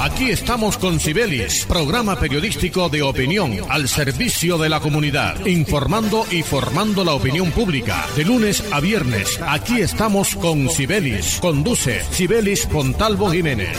Aquí estamos con Cibelis, programa periodístico de opinión al servicio de la comunidad, informando y formando la opinión pública. De lunes a viernes, aquí estamos con Cibelis. Conduce Cibelis Pontalvo Jiménez.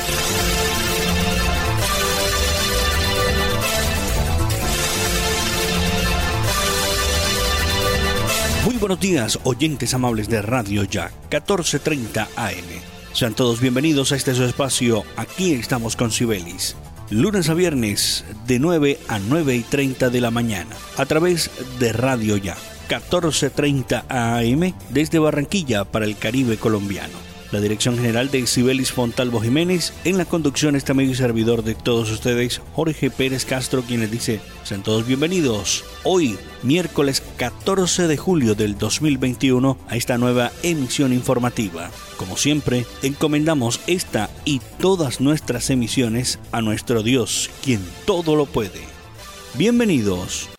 Muy buenos días, oyentes amables de Radio Ya, 1430 AM. Sean todos bienvenidos a este su espacio. Aquí estamos con Sibelis. Lunes a viernes de 9 a 9 y 30 de la mañana a través de Radio Ya 1430 AM desde Barranquilla para el Caribe colombiano la dirección general de Sibelis Fontalvo Jiménez. En la conducción está medio servidor de todos ustedes, Jorge Pérez Castro, quien les dice, sean todos bienvenidos. Hoy, miércoles 14 de julio del 2021, a esta nueva emisión informativa. Como siempre, encomendamos esta y todas nuestras emisiones a nuestro Dios, quien todo lo puede. Bienvenidos.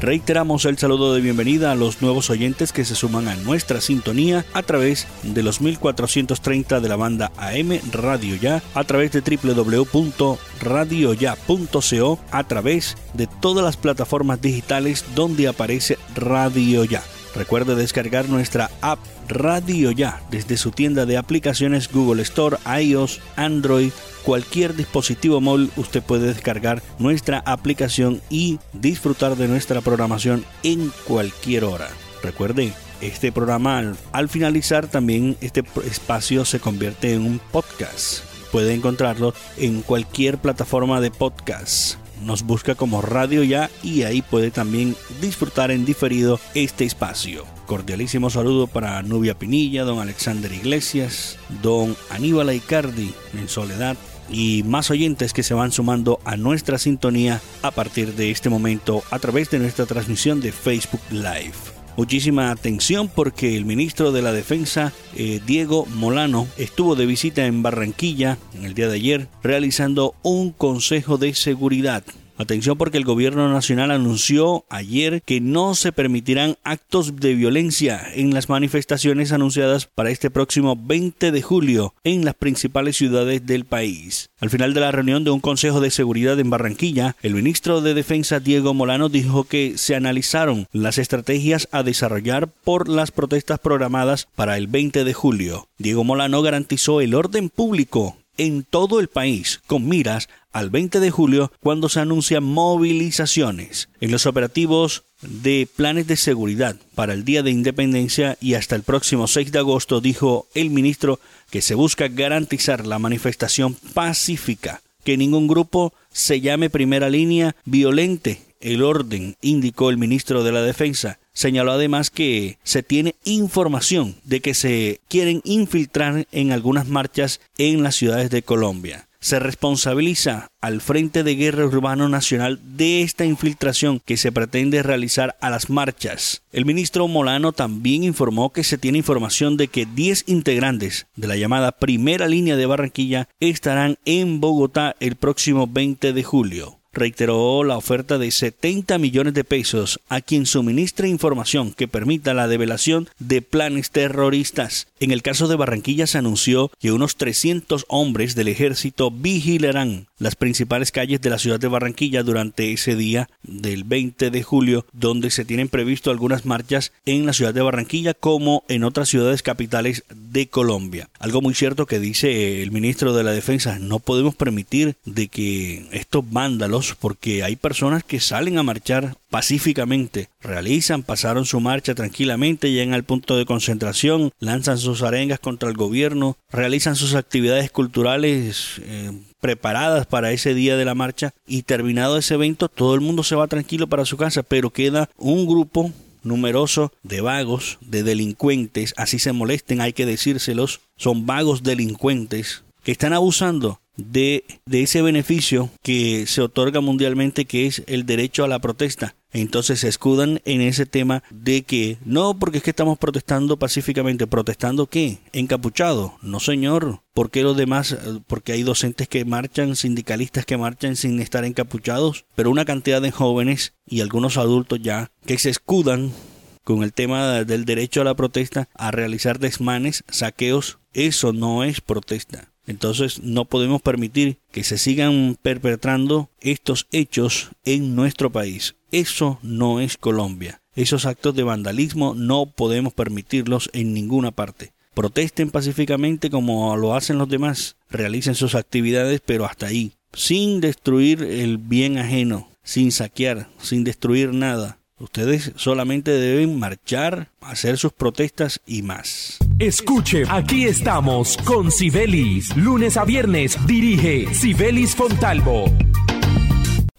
Reiteramos el saludo de bienvenida a los nuevos oyentes que se suman a nuestra sintonía a través de los 1430 de la banda AM Radio Ya, a través de www.radioya.co, a través de todas las plataformas digitales donde aparece Radio Ya. Recuerde descargar nuestra app Radio Ya desde su tienda de aplicaciones Google Store, iOS, Android, cualquier dispositivo móvil usted puede descargar nuestra aplicación y disfrutar de nuestra programación en cualquier hora. Recuerde, este programa al, finalizar también este espacio se convierte en un podcast. Puede encontrarlo en cualquier plataforma de podcast nos busca como Radio Ya y ahí puede también disfrutar en diferido este espacio. Cordialísimo saludo para Nubia Pinilla, don Alexander Iglesias, don Aníbal Icardi en Soledad y más oyentes que se van sumando a nuestra sintonía a partir de este momento a través de nuestra transmisión de Facebook Live. Muchísima atención porque el ministro de la Defensa, eh, Diego Molano, estuvo de visita en Barranquilla en el día de ayer realizando un consejo de seguridad Atención porque el gobierno nacional anunció ayer que no se permitirán actos de violencia en las manifestaciones anunciadas para este próximo 20 de julio en las principales ciudades del país. Al final de la reunión de un Consejo de Seguridad en Barranquilla, el ministro de Defensa Diego Molano dijo que se analizaron las estrategias a desarrollar por las protestas programadas para el 20 de julio. Diego Molano garantizó el orden público en todo el país con miras al 20 de julio cuando se anuncian movilizaciones en los operativos de planes de seguridad para el Día de Independencia y hasta el próximo 6 de agosto dijo el ministro que se busca garantizar la manifestación pacífica, que ningún grupo se llame primera línea violente el orden, indicó el ministro de la Defensa. Señaló además que se tiene información de que se quieren infiltrar en algunas marchas en las ciudades de Colombia. Se responsabiliza al Frente de Guerra Urbano Nacional de esta infiltración que se pretende realizar a las marchas. El ministro Molano también informó que se tiene información de que 10 integrantes de la llamada Primera Línea de Barranquilla estarán en Bogotá el próximo 20 de julio reiteró la oferta de 70 millones de pesos a quien suministre información que permita la develación de planes terroristas. En el caso de Barranquilla se anunció que unos 300 hombres del ejército vigilarán las principales calles de la ciudad de Barranquilla durante ese día del 20 de julio, donde se tienen previsto algunas marchas en la ciudad de Barranquilla como en otras ciudades capitales de Colombia. Algo muy cierto que dice el ministro de la Defensa, no podemos permitir de que estos vándalos, porque hay personas que salen a marchar pacíficamente, realizan, pasaron su marcha tranquilamente, llegan al punto de concentración, lanzan sus arengas contra el gobierno, realizan sus actividades culturales eh, preparadas para ese día de la marcha y terminado ese evento todo el mundo se va tranquilo para su casa, pero queda un grupo numeroso de vagos, de delincuentes, así se molesten, hay que decírselos, son vagos delincuentes que están abusando de, ese beneficio que se otorga mundialmente que es el derecho a la protesta Entonces se escudan en ese tema de que no, porque es que estamos protestando pacíficamente. ¿Protestando qué? ¿Encapuchado? No, señor. ¿Por qué los demás? Porque hay docentes que marchan, sindicalistas que marchan sin estar encapuchados, pero una cantidad de jóvenes y algunos adultos ya que se escudan con el tema del derecho a la protesta a realizar desmanes, saqueos. Eso no es protesta. Entonces no podemos permitir que se sigan perpetrando estos hechos en nuestro país. Eso no es Colombia. Esos actos de vandalismo no podemos permitirlos en ninguna parte. Protesten pacíficamente como lo hacen los demás. Realicen sus actividades, pero hasta ahí. Sin destruir el bien ajeno, sin saquear, sin destruir nada. Ustedes solamente deben marchar, hacer sus protestas y más. Escuche, aquí estamos con Sibelis. Lunes a viernes dirige Sibelis Fontalvo.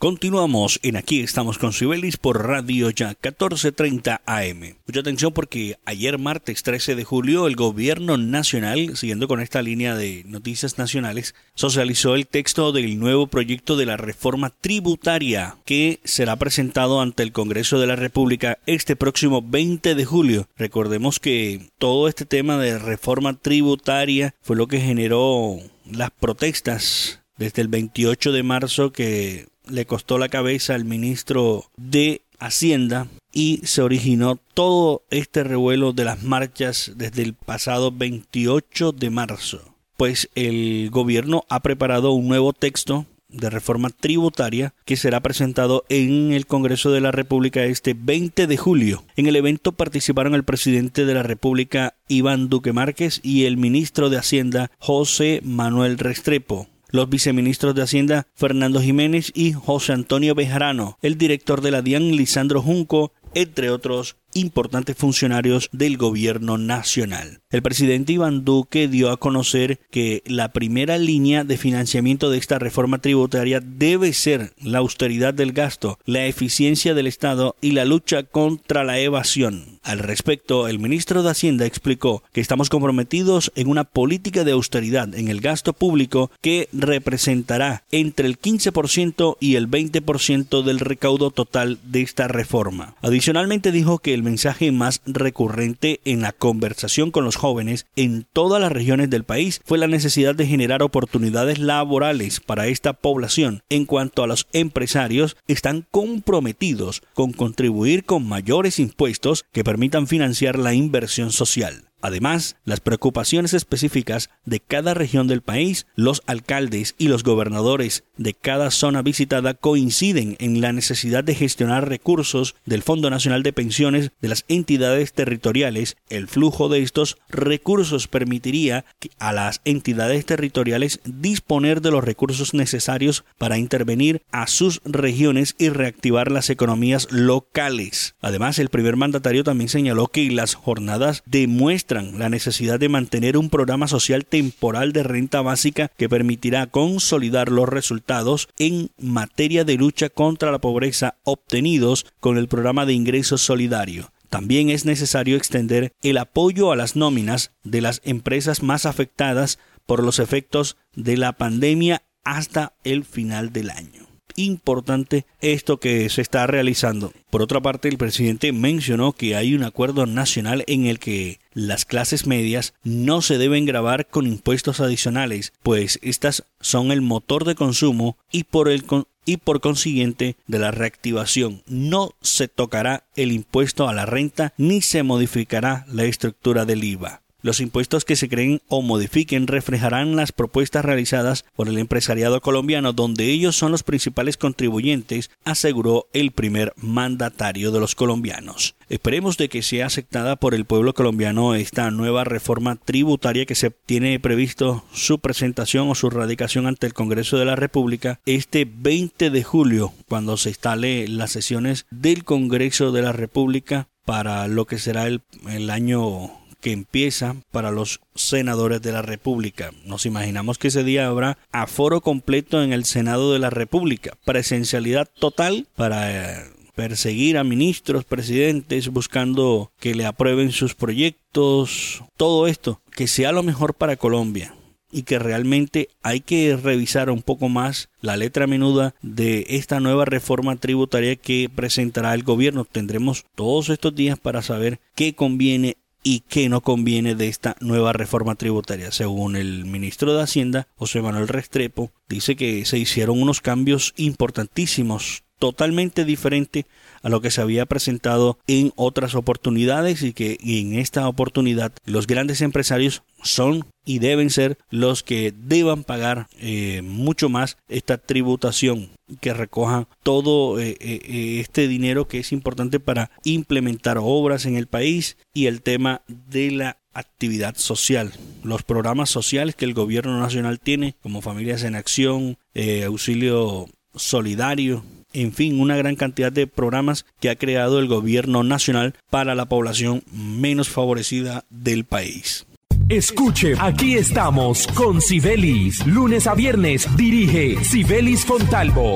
Continuamos en Aquí estamos con Sibelis por Radio Ya 1430 AM. Mucha atención porque ayer martes 13 de julio el gobierno nacional, siguiendo con esta línea de noticias nacionales, socializó el texto del nuevo proyecto de la reforma tributaria que será presentado ante el Congreso de la República este próximo 20 de julio. Recordemos que todo este tema de reforma tributaria fue lo que generó las protestas desde el 28 de marzo que le costó la cabeza al ministro de Hacienda y se originó todo este revuelo de las marchas desde el pasado 28 de marzo. Pues el gobierno ha preparado un nuevo texto de reforma tributaria que será presentado en el Congreso de la República este 20 de julio. En el evento participaron el presidente de la República Iván Duque Márquez y el ministro de Hacienda José Manuel Restrepo los viceministros de Hacienda Fernando Jiménez y José Antonio Bejarano, el director de la DIAN Lisandro Junco, entre otros importantes funcionarios del gobierno nacional. El presidente Iván Duque dio a conocer que la primera línea de financiamiento de esta reforma tributaria debe ser la austeridad del gasto, la eficiencia del Estado y la lucha contra la evasión. Al respecto, el ministro de Hacienda explicó que estamos comprometidos en una política de austeridad en el gasto público que representará entre el 15% y el 20% del recaudo total de esta reforma. Adicionalmente dijo que el el mensaje más recurrente en la conversación con los jóvenes en todas las regiones del país fue la necesidad de generar oportunidades laborales para esta población. En cuanto a los empresarios, están comprometidos con contribuir con mayores impuestos que permitan financiar la inversión social. Además, las preocupaciones específicas de cada región del país, los alcaldes y los gobernadores de cada zona visitada coinciden en la necesidad de gestionar recursos del Fondo Nacional de Pensiones de las entidades territoriales. El flujo de estos recursos permitiría a las entidades territoriales disponer de los recursos necesarios para intervenir a sus regiones y reactivar las economías locales. Además, el primer mandatario también señaló que las jornadas demuestran la necesidad de mantener un programa social temporal de renta básica que permitirá consolidar los resultados en materia de lucha contra la pobreza obtenidos con el programa de ingresos solidario. También es necesario extender el apoyo a las nóminas de las empresas más afectadas por los efectos de la pandemia hasta el final del año importante esto que se está realizando. Por otra parte, el presidente mencionó que hay un acuerdo nacional en el que las clases medias no se deben grabar con impuestos adicionales, pues estas son el motor de consumo y por el y por consiguiente de la reactivación. No se tocará el impuesto a la renta ni se modificará la estructura del IVA. Los impuestos que se creen o modifiquen reflejarán las propuestas realizadas por el empresariado colombiano, donde ellos son los principales contribuyentes, aseguró el primer mandatario de los colombianos. Esperemos de que sea aceptada por el pueblo colombiano esta nueva reforma tributaria que se tiene previsto su presentación o su radicación ante el Congreso de la República este 20 de julio, cuando se instale las sesiones del Congreso de la República para lo que será el, el año que empieza para los senadores de la República. Nos imaginamos que ese día habrá aforo completo en el Senado de la República, presencialidad total para eh, perseguir a ministros, presidentes, buscando que le aprueben sus proyectos, todo esto, que sea lo mejor para Colombia. y que realmente hay que revisar un poco más la letra menuda de esta nueva reforma tributaria que presentará el gobierno. Tendremos todos estos días para saber qué conviene y qué no conviene de esta nueva reforma tributaria. Según el ministro de Hacienda, José Manuel Restrepo, dice que se hicieron unos cambios importantísimos totalmente diferente a lo que se había presentado en otras oportunidades y que en esta oportunidad los grandes empresarios son y deben ser los que deban pagar eh, mucho más esta tributación que recoja todo eh, eh, este dinero que es importante para implementar obras en el país y el tema de la actividad social, los programas sociales que el gobierno nacional tiene como Familias en Acción, Auxilio Solidario, en fin, una gran cantidad de programas que ha creado el gobierno nacional para la población menos favorecida del país. Escuche, aquí estamos con Sibelis. Lunes a viernes dirige Sibelis Fontalvo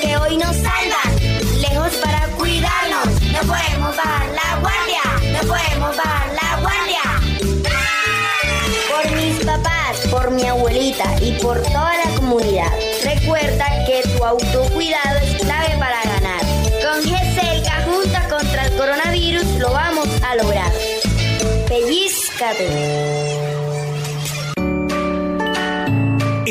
Que hoy nos salvan, lejos para cuidarnos. No podemos bajar la guardia, no podemos bajar la guardia. Por mis papás, por mi abuelita y por toda la comunidad. Recuerda que tu autocuidado es clave para ganar. Con GESELCA junta contra el coronavirus lo vamos a lograr. Pellizcate.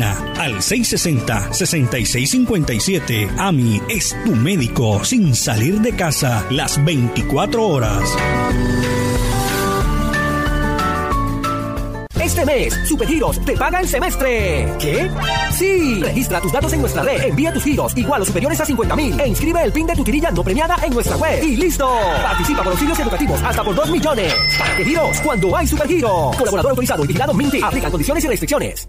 al 660-6657. AMI es tu médico sin salir de casa las 24 horas. Este mes, Supergiros te paga el semestre. ¿Qué? Sí. Registra tus datos en nuestra red, envía tus giros igual o superiores a 50 mil e inscribe el PIN de tu tirilla no premiada en nuestra web. Y listo. Participa por auxilios educativos hasta por 2 millones. ¿Para giros? Cuando hay Supergiros. Colaborador autorizado y vigilado Minty. Aplican condiciones y restricciones.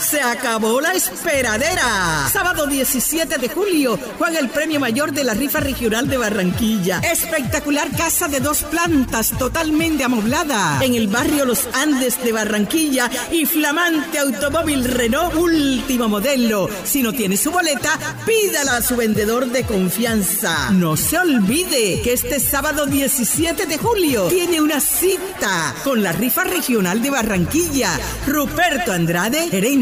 Se acabó la esperadera. Sábado 17 de julio juega el premio mayor de la rifa regional de Barranquilla. Espectacular casa de dos plantas totalmente amoblada en el barrio Los Andes de Barranquilla y flamante automóvil Renault último modelo. Si no tiene su boleta, pídala a su vendedor de confianza. No se olvide que este sábado 17 de julio tiene una cita con la rifa regional de Barranquilla. Ruperto Andrade, gerente.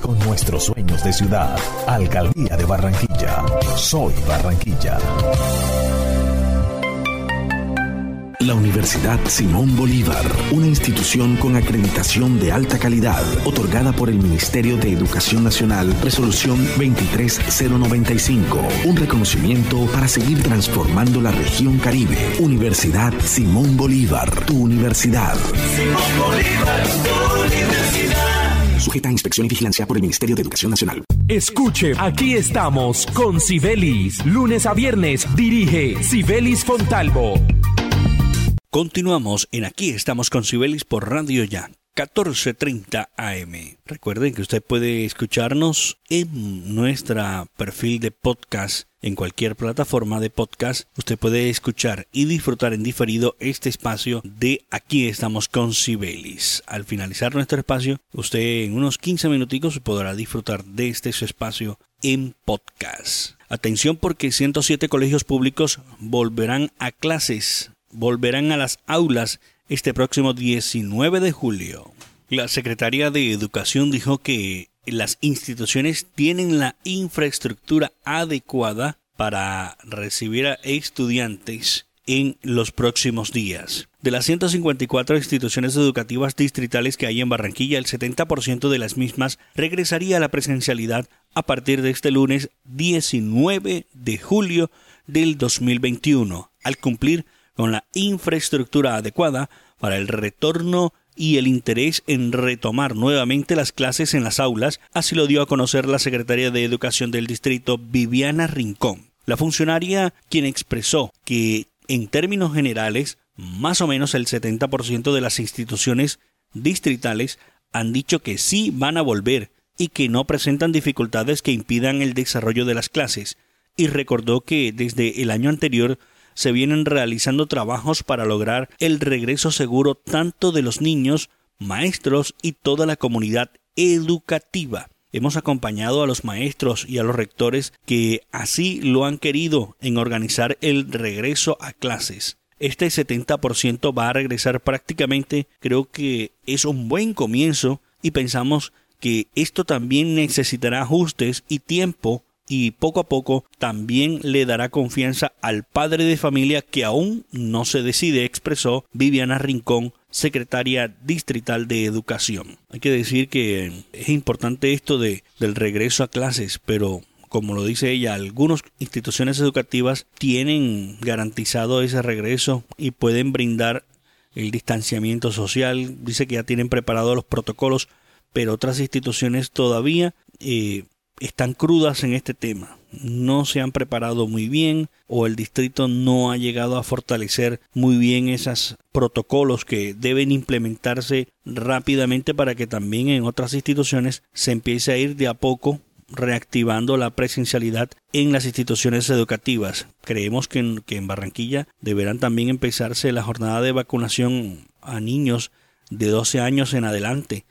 con nuestros sueños de ciudad. Alcaldía de Barranquilla. Soy Barranquilla. La Universidad Simón Bolívar, una institución con acreditación de alta calidad, otorgada por el Ministerio de Educación Nacional, resolución 23095, un reconocimiento para seguir transformando la región Caribe. Universidad Simón Bolívar, tu universidad. Simón Bolívar, tu universidad. Sujeta a inspección y vigilancia por el Ministerio de Educación Nacional. Escuche, aquí estamos con Sibelis. Lunes a viernes dirige Sibelis Fontalvo. Continuamos en Aquí estamos con Sibelis por Radio Ya. 14:30 AM. Recuerden que usted puede escucharnos en nuestra perfil de podcast en cualquier plataforma de podcast. Usted puede escuchar y disfrutar en diferido este espacio de Aquí estamos con Sibelis. Al finalizar nuestro espacio, usted en unos 15 minuticos podrá disfrutar de este su espacio en podcast. Atención porque 107 colegios públicos volverán a clases volverán a las aulas este próximo 19 de julio. La Secretaría de Educación dijo que las instituciones tienen la infraestructura adecuada para recibir a estudiantes en los próximos días. De las 154 instituciones educativas distritales que hay en Barranquilla, el 70% de las mismas regresaría a la presencialidad a partir de este lunes 19 de julio del 2021, al cumplir con la infraestructura adecuada para el retorno y el interés en retomar nuevamente las clases en las aulas, así lo dio a conocer la secretaria de Educación del distrito, Viviana Rincón. La funcionaria quien expresó que, en términos generales, más o menos el 70% de las instituciones distritales han dicho que sí van a volver y que no presentan dificultades que impidan el desarrollo de las clases, y recordó que desde el año anterior se vienen realizando trabajos para lograr el regreso seguro tanto de los niños, maestros y toda la comunidad educativa. Hemos acompañado a los maestros y a los rectores que así lo han querido en organizar el regreso a clases. Este 70% va a regresar prácticamente, creo que es un buen comienzo y pensamos que esto también necesitará ajustes y tiempo y poco a poco también le dará confianza al padre de familia que aún no se decide, expresó Viviana Rincón, secretaria distrital de educación. Hay que decir que es importante esto de, del regreso a clases, pero como lo dice ella, algunas instituciones educativas tienen garantizado ese regreso y pueden brindar el distanciamiento social. Dice que ya tienen preparados los protocolos, pero otras instituciones todavía eh, están crudas en este tema. No se han preparado muy bien o el distrito no ha llegado a fortalecer muy bien esos protocolos que deben implementarse rápidamente para que también en otras instituciones se empiece a ir de a poco reactivando la presencialidad en las instituciones educativas. Creemos que en, que en Barranquilla deberán también empezarse la jornada de vacunación a niños de 12 años en adelante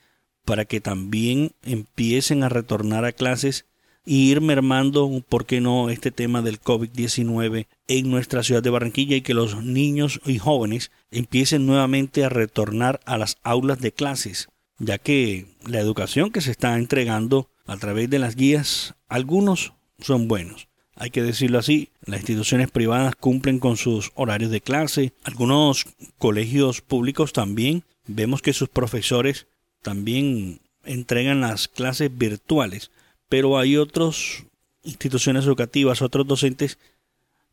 para que también empiecen a retornar a clases y ir mermando, ¿por qué no?, este tema del COVID-19 en nuestra ciudad de Barranquilla y que los niños y jóvenes empiecen nuevamente a retornar a las aulas de clases, ya que la educación que se está entregando a través de las guías, algunos son buenos. Hay que decirlo así, las instituciones privadas cumplen con sus horarios de clase, algunos colegios públicos también, vemos que sus profesores también entregan las clases virtuales, pero hay otras instituciones educativas, otros docentes,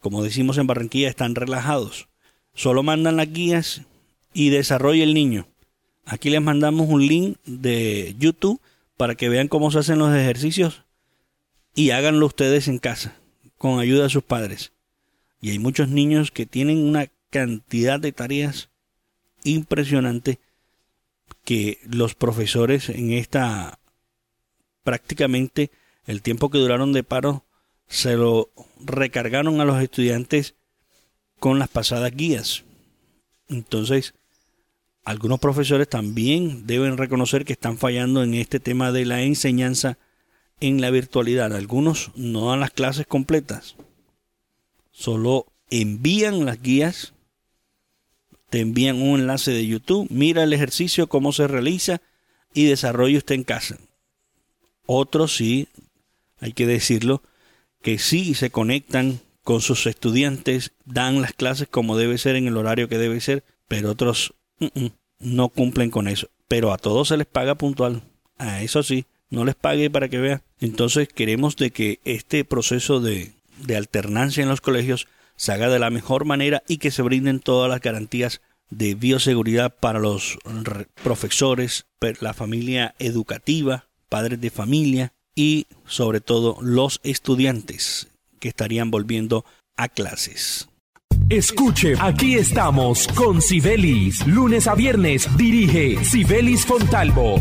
como decimos en Barranquilla, están relajados. Solo mandan las guías y desarrolla el niño. Aquí les mandamos un link de YouTube para que vean cómo se hacen los ejercicios y háganlo ustedes en casa, con ayuda de sus padres. Y hay muchos niños que tienen una cantidad de tareas impresionante que los profesores en esta prácticamente el tiempo que duraron de paro se lo recargaron a los estudiantes con las pasadas guías. Entonces, algunos profesores también deben reconocer que están fallando en este tema de la enseñanza en la virtualidad. Algunos no dan las clases completas, solo envían las guías te envían un enlace de YouTube, mira el ejercicio, cómo se realiza y desarrolla usted en casa. Otros sí, hay que decirlo, que sí se conectan con sus estudiantes, dan las clases como debe ser en el horario que debe ser, pero otros no cumplen con eso. Pero a todos se les paga puntual. A eso sí, no les pague para que vean. Entonces queremos de que este proceso de, de alternancia en los colegios se haga de la mejor manera y que se brinden todas las garantías de bioseguridad para los profesores, la familia educativa, padres de familia y sobre todo los estudiantes que estarían volviendo a clases. Escuche, aquí estamos con Sibelis. Lunes a viernes dirige Sibelis Fontalvo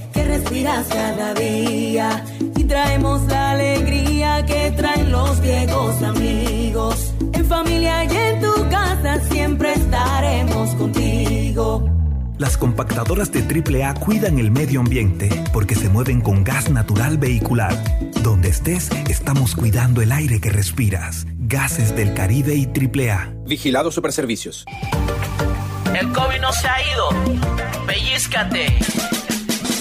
respiras cada día y traemos la alegría que traen los viejos amigos. En familia y en tu casa siempre estaremos contigo. Las compactadoras de AAA cuidan el medio ambiente porque se mueven con gas natural vehicular. Donde estés, estamos cuidando el aire que respiras. Gases del Caribe y AAA. Vigilado Superservicios. El COVID no se ha ido. Pellízcate.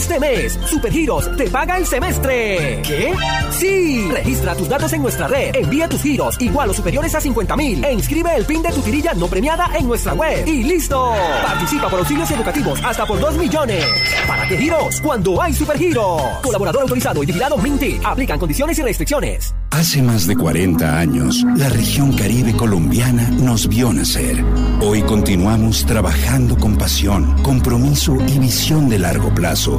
Este mes, Supergiros te paga el semestre. ¿Qué? Sí. Registra tus datos en nuestra red, envía tus giros igual o superiores a 50 mil e inscribe el PIN de tu tirilla no premiada en nuestra web. Y listo. Participa por auxilios educativos hasta por 2 millones. ¿Para qué giros? Cuando hay Supergiros. Colaborador autorizado y vigilado Minty. Aplican condiciones y restricciones. Hace más de 40 años, la región caribe colombiana nos vio nacer. Hoy continuamos trabajando con pasión, compromiso y visión de largo plazo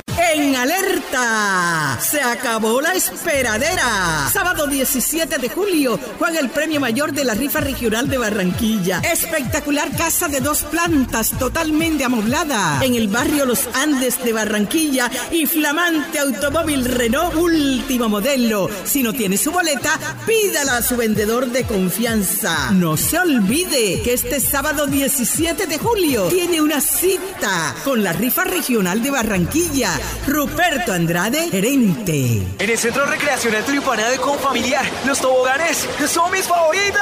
Se acabó la esperadera. Sábado 17 de julio juega el premio mayor de la rifa regional de Barranquilla. Espectacular casa de dos plantas totalmente amoblada en el barrio Los Andes de Barranquilla y flamante automóvil Renault último modelo. Si no tiene su boleta, pídala a su vendedor de confianza. No se olvide que este sábado 17 de julio tiene una cita con la rifa regional de Barranquilla. Ruperto Andrade, gerente. En el Centro Recreacional Tulipana de Confamiliar, los toboganes son mis favoritos.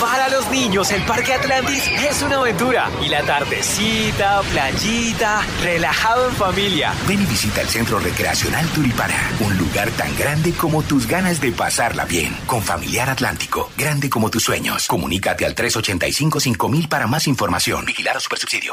Para los niños, el Parque Atlantis es una aventura. Y la tardecita, playita, relajado en familia. Ven y visita el Centro Recreacional Tulipana, un lugar tan grande como tus ganas de pasarla bien. Con Familiar Atlántico, grande como tus sueños. Comunícate al 385-5000 para más información. Vigilar a Supersubsidio.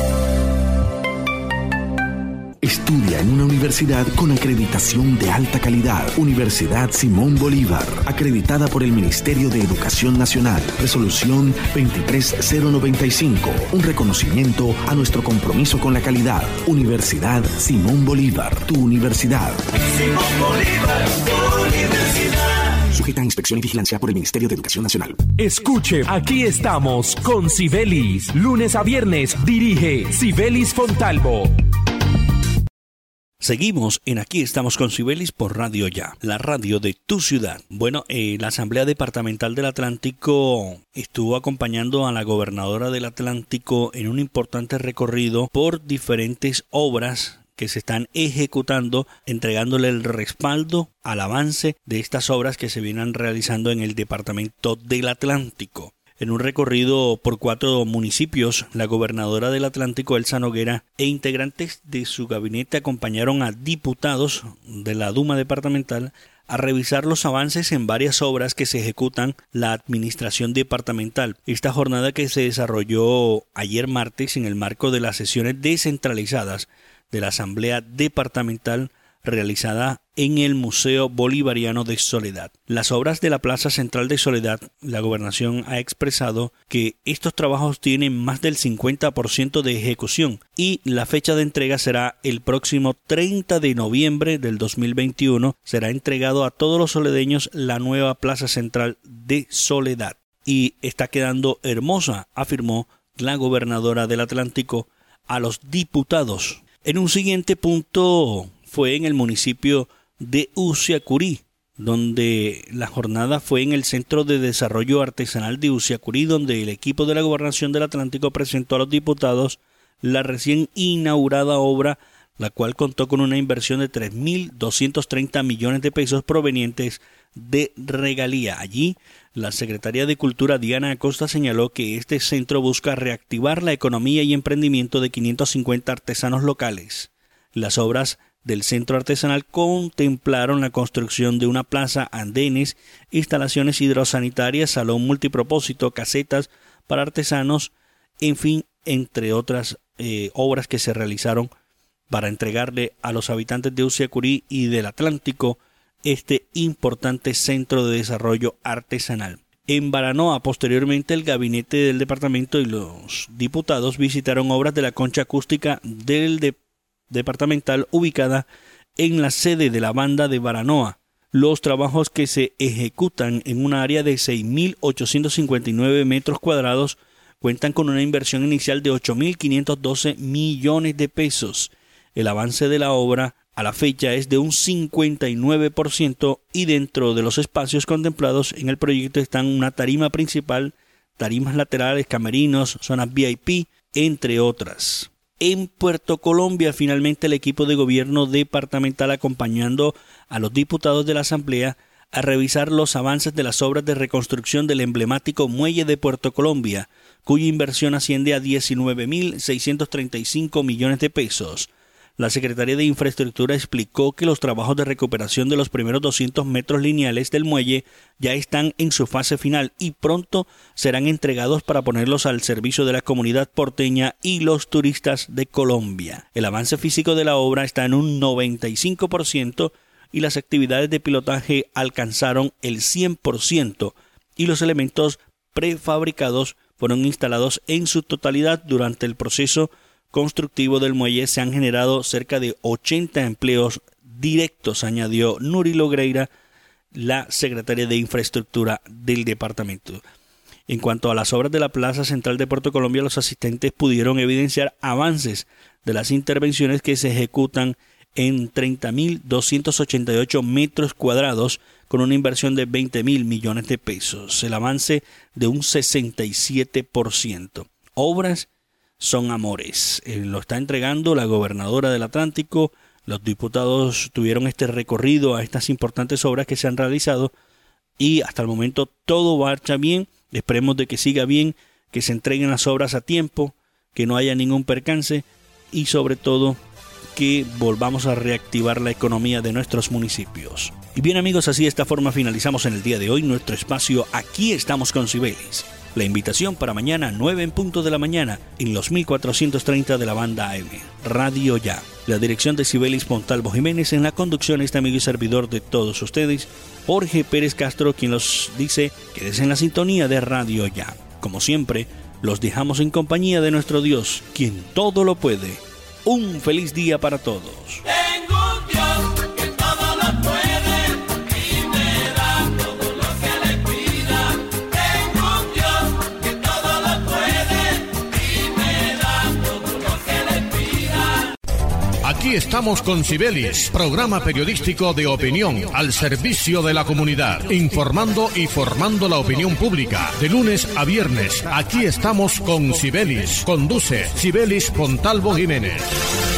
Estudia en una universidad con acreditación de alta calidad. Universidad Simón Bolívar, acreditada por el Ministerio de Educación Nacional. Resolución 23095. Un reconocimiento a nuestro compromiso con la calidad. Universidad Simón Bolívar, tu universidad. Simón Bolívar, tu universidad. Sujeta a inspección y vigilancia por el Ministerio de Educación Nacional. Escuche, aquí estamos con Sibelis. Lunes a viernes dirige Sibelis Fontalvo. Seguimos en Aquí estamos con Sibelis por Radio Ya, la radio de tu ciudad. Bueno, eh, la Asamblea Departamental del Atlántico estuvo acompañando a la gobernadora del Atlántico en un importante recorrido por diferentes obras que se están ejecutando, entregándole el respaldo al avance de estas obras que se vienen realizando en el Departamento del Atlántico. En un recorrido por cuatro municipios, la gobernadora del Atlántico, Elsa Noguera, e integrantes de su gabinete acompañaron a diputados de la Duma departamental a revisar los avances en varias obras que se ejecutan la administración departamental. Esta jornada que se desarrolló ayer martes en el marco de las sesiones descentralizadas de la Asamblea Departamental realizada en el Museo Bolivariano de Soledad. Las obras de la Plaza Central de Soledad, la gobernación ha expresado que estos trabajos tienen más del 50% de ejecución y la fecha de entrega será el próximo 30 de noviembre del 2021. Será entregado a todos los soledeños la nueva Plaza Central de Soledad. Y está quedando hermosa, afirmó la gobernadora del Atlántico a los diputados. En un siguiente punto fue en el municipio de Uciacurí, donde la jornada fue en el Centro de Desarrollo Artesanal de Uciacurí, donde el equipo de la Gobernación del Atlántico presentó a los diputados la recién inaugurada obra, la cual contó con una inversión de 3.230 millones de pesos provenientes de regalía. Allí, la secretaria de Cultura Diana Acosta señaló que este centro busca reactivar la economía y emprendimiento de 550 artesanos locales. Las obras del centro artesanal contemplaron la construcción de una plaza, andenes, instalaciones hidrosanitarias, salón multipropósito, casetas para artesanos, en fin, entre otras eh, obras que se realizaron para entregarle a los habitantes de Uciacurí y del Atlántico este importante centro de desarrollo artesanal. En Baranoa, posteriormente, el gabinete del departamento y los diputados visitaron obras de la concha acústica del, de, departamental ubicada en la sede de la banda de Baranoa. Los trabajos que se ejecutan en un área de 6.859 metros cuadrados cuentan con una inversión inicial de 8.512 millones de pesos. El avance de la obra a la fecha es de un 59% y dentro de los espacios contemplados en el proyecto están una tarima principal, tarimas laterales, camerinos, zonas VIP, entre otras en Puerto Colombia. Finalmente el equipo de gobierno departamental acompañando a los diputados de la Asamblea a revisar los avances de las obras de reconstrucción del emblemático muelle de Puerto Colombia, cuya inversión asciende a 19.635 millones de pesos. La Secretaría de Infraestructura explicó que los trabajos de recuperación de los primeros 200 metros lineales del muelle ya están en su fase final y pronto serán entregados para ponerlos al servicio de la comunidad porteña y los turistas de Colombia. El avance físico de la obra está en un 95% y las actividades de pilotaje alcanzaron el 100% y los elementos prefabricados fueron instalados en su totalidad durante el proceso constructivo del muelle se han generado cerca de 80 empleos directos, añadió Nuri Logreira, la secretaria de Infraestructura del departamento. En cuanto a las obras de la Plaza Central de Puerto Colombia, los asistentes pudieron evidenciar avances de las intervenciones que se ejecutan en 30.288 metros cuadrados con una inversión de 20.000 millones de pesos, el avance de un 67%. Obras son amores. Eh, lo está entregando la gobernadora del Atlántico. Los diputados tuvieron este recorrido a estas importantes obras que se han realizado y hasta el momento todo marcha bien. Esperemos de que siga bien, que se entreguen las obras a tiempo, que no haya ningún percance y sobre todo que volvamos a reactivar la economía de nuestros municipios. Y bien amigos, así de esta forma finalizamos en el día de hoy nuestro espacio Aquí estamos con Cibeles La invitación para mañana 9 en punto de la mañana en los 1430 de la banda AM. Radio Ya. La dirección de Sibelis Montalvo Jiménez en la conducción este amigo y servidor de todos ustedes, Jorge Pérez Castro, quien los dice que en la sintonía de Radio Ya. Como siempre, los dejamos en compañía de nuestro Dios, quien todo lo puede. Un feliz día para todos. Aquí estamos con Sibelis, programa periodístico de opinión al servicio de la comunidad, informando y formando la opinión pública. De lunes a viernes, aquí estamos con Sibelis. Conduce Sibelis Pontalvo Jiménez.